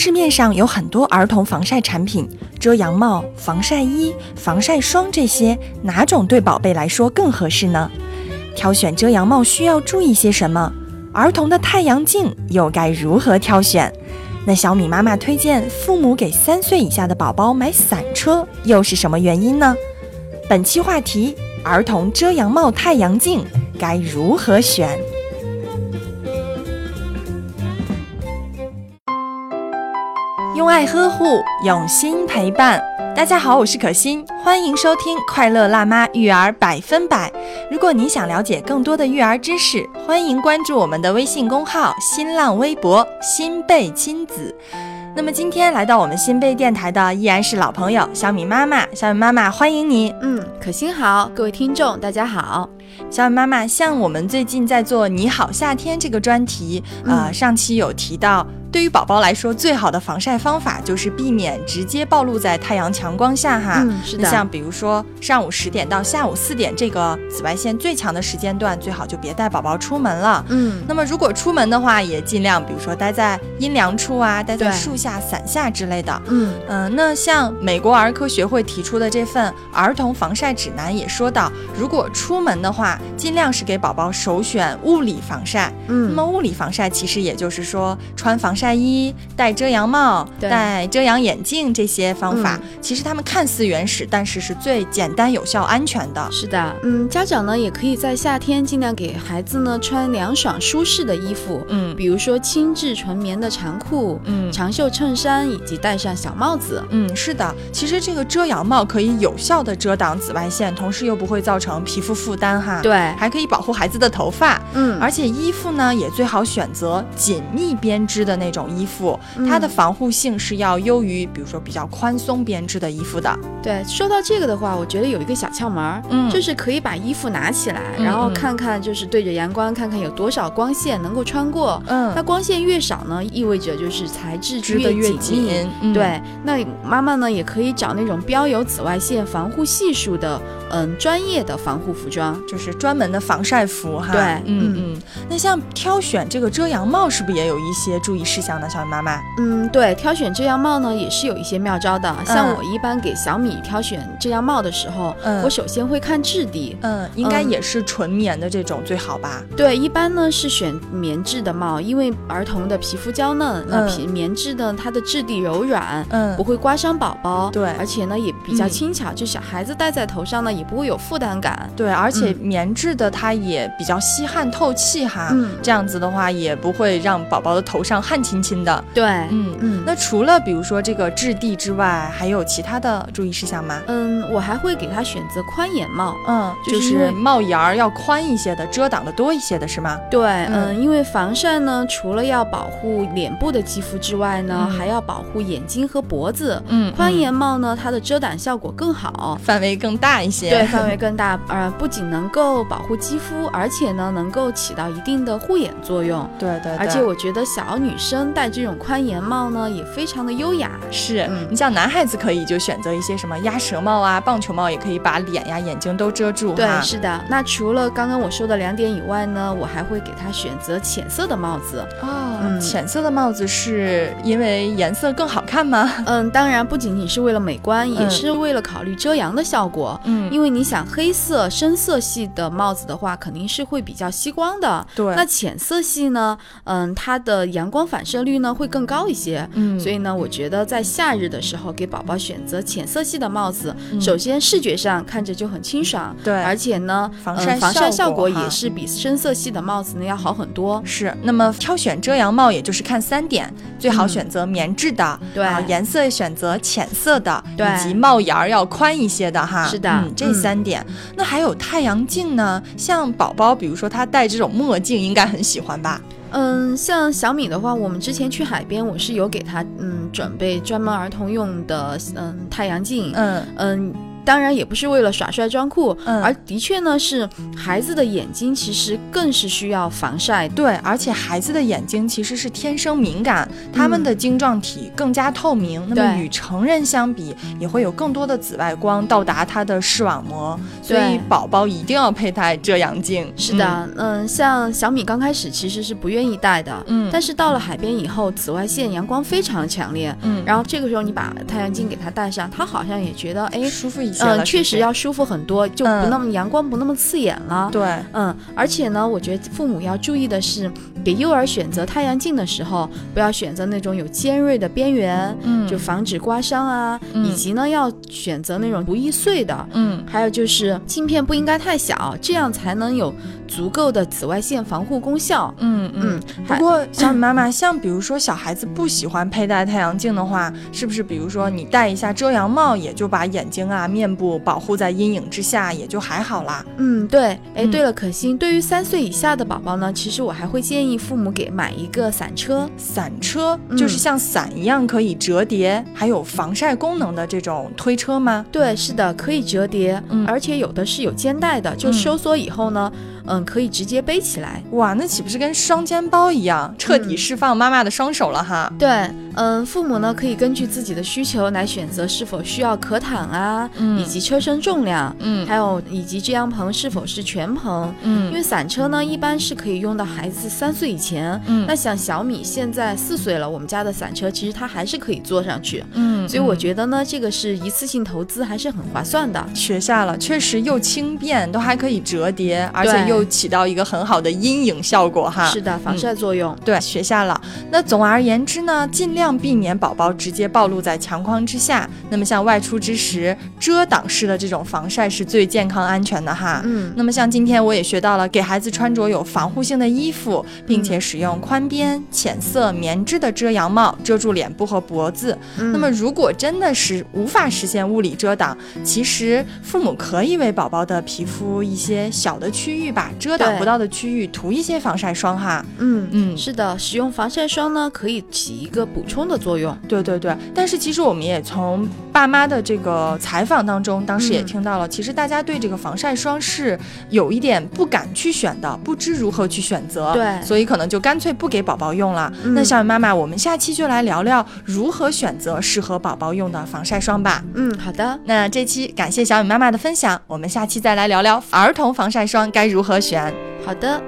市面上有很多儿童防晒产品，遮阳帽、防晒衣、防晒霜这些，哪种对宝贝来说更合适呢？挑选遮阳帽需要注意些什么？儿童的太阳镜又该如何挑选？那小米妈妈推荐父母给三岁以下的宝宝买伞车，又是什么原因呢？本期话题：儿童遮阳帽、太阳镜该如何选？用爱呵护，用心陪伴。大家好，我是可心，欢迎收听《快乐辣妈育儿百分百》。如果你想了解更多的育儿知识，欢迎关注我们的微信公号、新浪微博“新贝亲子”。那么今天来到我们新贝电台的依然是老朋友小米妈妈。小米妈妈，欢迎你。嗯，可心好，各位听众大家好。小雨妈妈，像我们最近在做《你好夏天》这个专题，呃，上期有提到。对于宝宝来说，最好的防晒方法就是避免直接暴露在太阳强光下哈。嗯，是的。像比如说上午十点到下午四点这个紫外线最强的时间段，最好就别带宝宝出门了。嗯。那么如果出门的话，也尽量比如说待在阴凉处啊，待在树下、伞下之类的。嗯嗯。那像美国儿科学会提出的这份儿童防晒指南也说到，如果出门的话，尽量是给宝宝首选物理防晒。嗯。那么物理防晒其实也就是说穿防晒衣、戴遮阳帽、戴遮阳眼镜这些方法，其实他们看似原始，但是是最简单、有效、安全的。是的，嗯，家长呢也可以在夏天尽量给孩子呢穿凉爽、舒适的衣服，嗯，比如说轻质纯棉的长裤、嗯，长袖衬衫，以及戴上小帽子。嗯，是的，其实这个遮阳帽可以有效的遮挡紫外线，同时又不会造成皮肤负担哈。对，还可以保护孩子的头发。嗯，而且衣服呢也最好选择紧密编织的那种衣服。它的防护性是要优于，比如说比较宽松编织的衣服的。对，说到这个的话，我觉得有一个小窍门，嗯，就是可以把衣服拿起来，然后看看，就是对着阳光看看有多少光线能够穿过。嗯，那光线越少呢，意味着就是材质织的越紧密。对，那妈妈呢也可以找那种标有紫外线防护系数的，嗯，专业的防护服装，就是专门的防晒服哈。对，嗯嗯。那像挑选这个遮阳帽，是不是也有一些注意事项呢？小米妈妈。嗯，对，挑选遮阳帽呢也是有一些妙招的。像我一般给小米挑选遮阳帽的时候，嗯，我首先会看质地，嗯，应该也是纯棉的这种最好吧？对，一般呢是选棉质的帽，因为儿童的皮肤娇嫩，那皮棉质的它的质地柔软，嗯，不会刮伤宝宝，对，而且呢也比较轻巧，就小孩子戴在头上呢也不会有负担感，对，而且棉质的它也比较吸汗透气哈，嗯，这样子的话也不会让宝宝的头上汗青青的，对，嗯嗯。那除了比如说这个质地之外，还有其他的注意事项吗？嗯，我还会给他选择宽檐帽，嗯，就是帽檐儿要宽一些的，遮挡的多一些的是吗？对，嗯，因为防晒呢，除了要保护脸部的肌肤之外呢，还要保护眼睛和脖子。嗯，宽檐帽呢，它的遮挡效果更好，范围更大一些。对，范围更大，呃，不仅能够保护肌肤，而且呢，能够起到一定的护眼作用。对对。而且我觉得小女生戴这种宽檐帽呢，也非常的优雅。是你像男孩子可以就选择一些什么鸭舌帽啊、棒球帽，也可以把脸呀、眼睛都遮住。对，是的。那除了刚刚我说的两点以外呢，我还会给他选择浅色的帽子。哦，嗯浅色的帽子是因为颜色更好看吗？嗯，当然不仅仅是为了美观，也是为了考虑遮阳的效果。嗯，因为你想黑色深色系的帽子的话，肯定是会比较吸光的。对。那浅色系呢？嗯，它的阳光反射率呢会更高一些。嗯，所以呢，我觉得在夏日的时候给宝宝选择浅色系的帽子，嗯、首先视觉上看着就很清爽，对，而且呢，防晒防晒效果也是比深色系的帽子呢要好很多。是，那么挑选遮阳帽，也就是看三点，最好选择棉质的，对，颜色选择浅色的，对，以及帽檐儿要宽一些的哈。是的，嗯，这三点。那还有太阳镜呢？像宝宝，比如说他戴这种墨镜，应该很喜欢吧？嗯，像小米的话，我们之前去海边，我是有给他嗯准备专门儿童用的嗯太阳镜，嗯嗯。当然也不是为了耍帅装酷，嗯。而的确呢是孩子的眼睛其实更是需要防晒。对，而且孩子的眼睛其实是天生敏感，他们的晶状体更加透明，那么与成人相比，也会有更多的紫外光到达他的视网膜，所以宝宝一定要佩戴遮阳镜。是的，嗯。像小米刚开始其实是不愿意戴的，嗯，但是到了海边以后，紫外线阳光非常强烈，嗯，然后这个时候你把太阳镜给他戴上，他好像也觉得，哎，舒服一些了，嗯，确实要舒服很多，就不嗯那么阳光不那么刺眼了。对，嗯，而且呢，我觉得父母要注意的是，给幼儿选择太阳镜的时候，不要选择那种有尖锐的边缘，嗯就防止刮伤啊，嗯以及呢要选择那种不易碎的。嗯还有就是镜片不应该太小，这样才能有足够的紫外线防护功效。嗯嗯不过，小米妈妈，像比如说小孩子不喜欢佩戴太阳镜的话，是不是比如说你戴一下遮阳帽，也就把眼睛啊、面部保护在阴影之下，也就还好啦？嗯，对，哎，嗯对了，可心，对于三岁以下的宝宝呢，其实我还会建议父母给买一个伞车。伞车嗯就是像伞一样可以折叠，还有防晒功能的这种推车吗？对，是的，可以折叠，嗯而且有的是有肩带的，就嗯收缩以后呢，嗯，可以直接背起来。哇，那岂不是跟双肩包一样，彻底嗯释放妈妈的双手了哈？对，嗯，父母呢可以根据自己的需求来选择是否需要可躺啊，嗯以及车身重量，嗯还有以及遮阳棚是否是全棚。嗯因嗯为伞车呢，一般是可以用到孩子三岁以前。嗯那像小米现在四岁了，我们家的伞车其实它还是可以坐上去，嗯所以我。觉得呢，这个是一次性投资，还是很划算的。学下了，确实又轻便，都还可以折叠，而且又起到一个很好的阴影效果哈。是的，防晒作用。对，学下了。那总而言之呢，尽量避免宝宝直接暴露在强光之下。那么像外出之时，遮挡式的这种防晒是最健康安全的哈。嗯，那么像今天我也学到了，给孩子穿着有防护性的衣服，并且使用宽边、浅色棉质的遮阳帽遮住脸部和脖子。嗯那么如果真的是无法实现物理遮挡，其实父母可以为宝宝的皮肤一些小的区域吧，遮挡不到的区域涂一些防晒霜哈。嗯嗯是的，使用防晒霜呢，可以起一个补充的作用。对对对，但是其实我们也从爸妈的这个采访当中，当时也嗯听到了，其实大家对这个防晒霜是有一点不敢去选的，不知如何去选择，对所以可能就干脆不给宝宝用了。嗯那小雨妈妈，我们下期就来聊聊如何选择适合宝宝用的防晒霜吧。嗯，好的，那这期感谢小雨妈妈的分享，我们下期再来聊聊儿童防晒霜该如何选。好的。